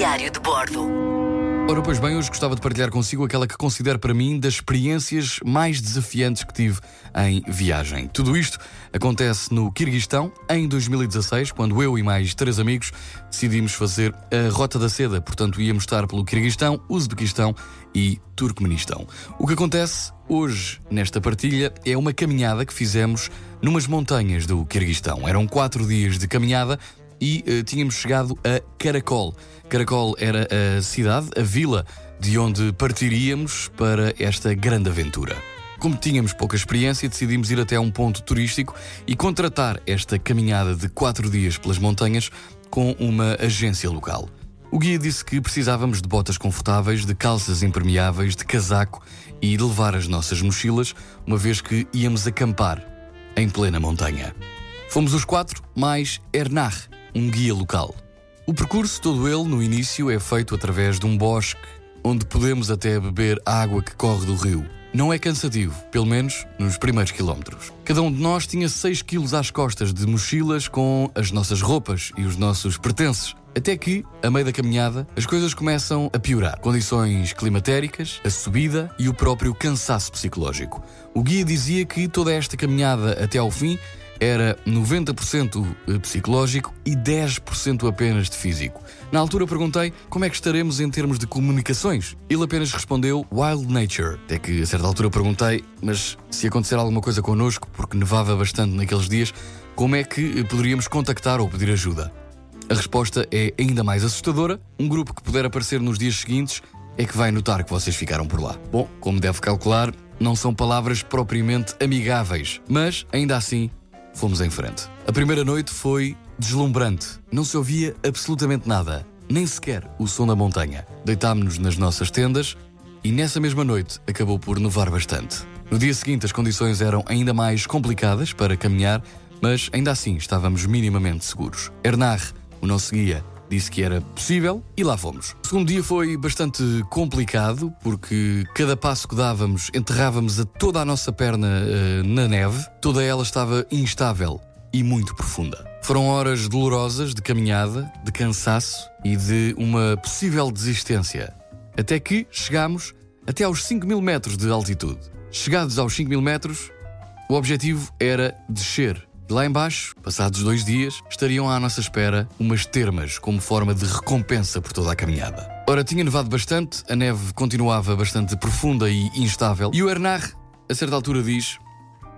Diário de Bordo. Ora, pois bem, hoje gostava de partilhar consigo aquela que considero para mim das experiências mais desafiantes que tive em viagem. Tudo isto acontece no Quirguistão em 2016, quando eu e mais três amigos decidimos fazer a Rota da Seda. Portanto, íamos estar pelo Quirguistão, Uzbequistão e Turcomenistão. O que acontece hoje nesta partilha é uma caminhada que fizemos numas montanhas do Quirguistão. Eram quatro dias de caminhada e uh, tínhamos chegado a Caracol. Caracol era a cidade, a vila de onde partiríamos para esta grande aventura. Como tínhamos pouca experiência, decidimos ir até um ponto turístico e contratar esta caminhada de quatro dias pelas montanhas com uma agência local. O guia disse que precisávamos de botas confortáveis, de calças impermeáveis, de casaco e de levar as nossas mochilas, uma vez que íamos acampar em plena montanha. Fomos os quatro, mais Ernar, um guia local. O percurso todo ele, no início, é feito através de um bosque, onde podemos até beber água que corre do rio. Não é cansativo, pelo menos nos primeiros quilómetros. Cada um de nós tinha 6 quilos às costas de mochilas com as nossas roupas e os nossos pertences. Até que, a meio da caminhada, as coisas começam a piorar. Condições climatéricas, a subida e o próprio cansaço psicológico. O guia dizia que toda esta caminhada até ao fim era 90% psicológico e 10% apenas de físico. Na altura perguntei como é que estaremos em termos de comunicações. Ele apenas respondeu Wild Nature. Até que a certa altura perguntei, mas se acontecer alguma coisa connosco, porque nevava bastante naqueles dias, como é que poderíamos contactar ou pedir ajuda? A resposta é ainda mais assustadora. Um grupo que puder aparecer nos dias seguintes é que vai notar que vocês ficaram por lá. Bom, como deve calcular, não são palavras propriamente amigáveis, mas ainda assim fomos em frente. A primeira noite foi deslumbrante. Não se ouvia absolutamente nada, nem sequer o som da montanha. Deitámos-nos nas nossas tendas e nessa mesma noite acabou por nevar bastante. No dia seguinte as condições eram ainda mais complicadas para caminhar, mas ainda assim estávamos minimamente seguros. Ernar, o nosso guia, disse que era possível e lá fomos. O segundo dia foi bastante complicado porque cada passo que dávamos enterrávamos a toda a nossa perna uh, na neve, toda ela estava instável e muito profunda. Foram horas dolorosas de caminhada, de cansaço e de uma possível desistência. Até que chegámos até aos 5 mil metros de altitude. Chegados aos 5 mil metros, o objetivo era descer Lá embaixo, passados dois dias, estariam à nossa espera umas termas como forma de recompensa por toda a caminhada. Ora, tinha nevado bastante, a neve continuava bastante profunda e instável, e o Ernar, a certa altura, diz: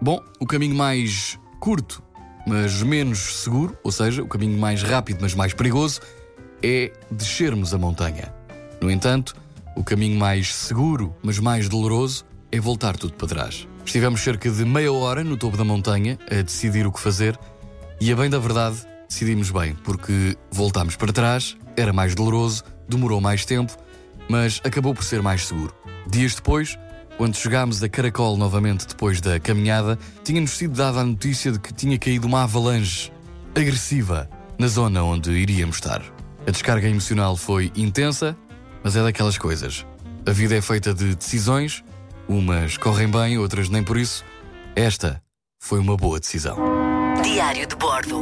Bom, o caminho mais curto, mas menos seguro, ou seja, o caminho mais rápido, mas mais perigoso, é descermos a montanha. No entanto, o caminho mais seguro, mas mais doloroso, é voltar tudo para trás. Estivemos cerca de meia hora no topo da montanha a decidir o que fazer e, a bem da verdade, decidimos bem, porque voltámos para trás, era mais doloroso, demorou mais tempo, mas acabou por ser mais seguro. Dias depois, quando chegámos a Caracol novamente depois da caminhada, tinha-nos sido dada a notícia de que tinha caído uma avalanche agressiva na zona onde iríamos estar. A descarga emocional foi intensa, mas é daquelas coisas. A vida é feita de decisões Umas correm bem, outras nem por isso. Esta foi uma boa decisão. Diário de Bordo.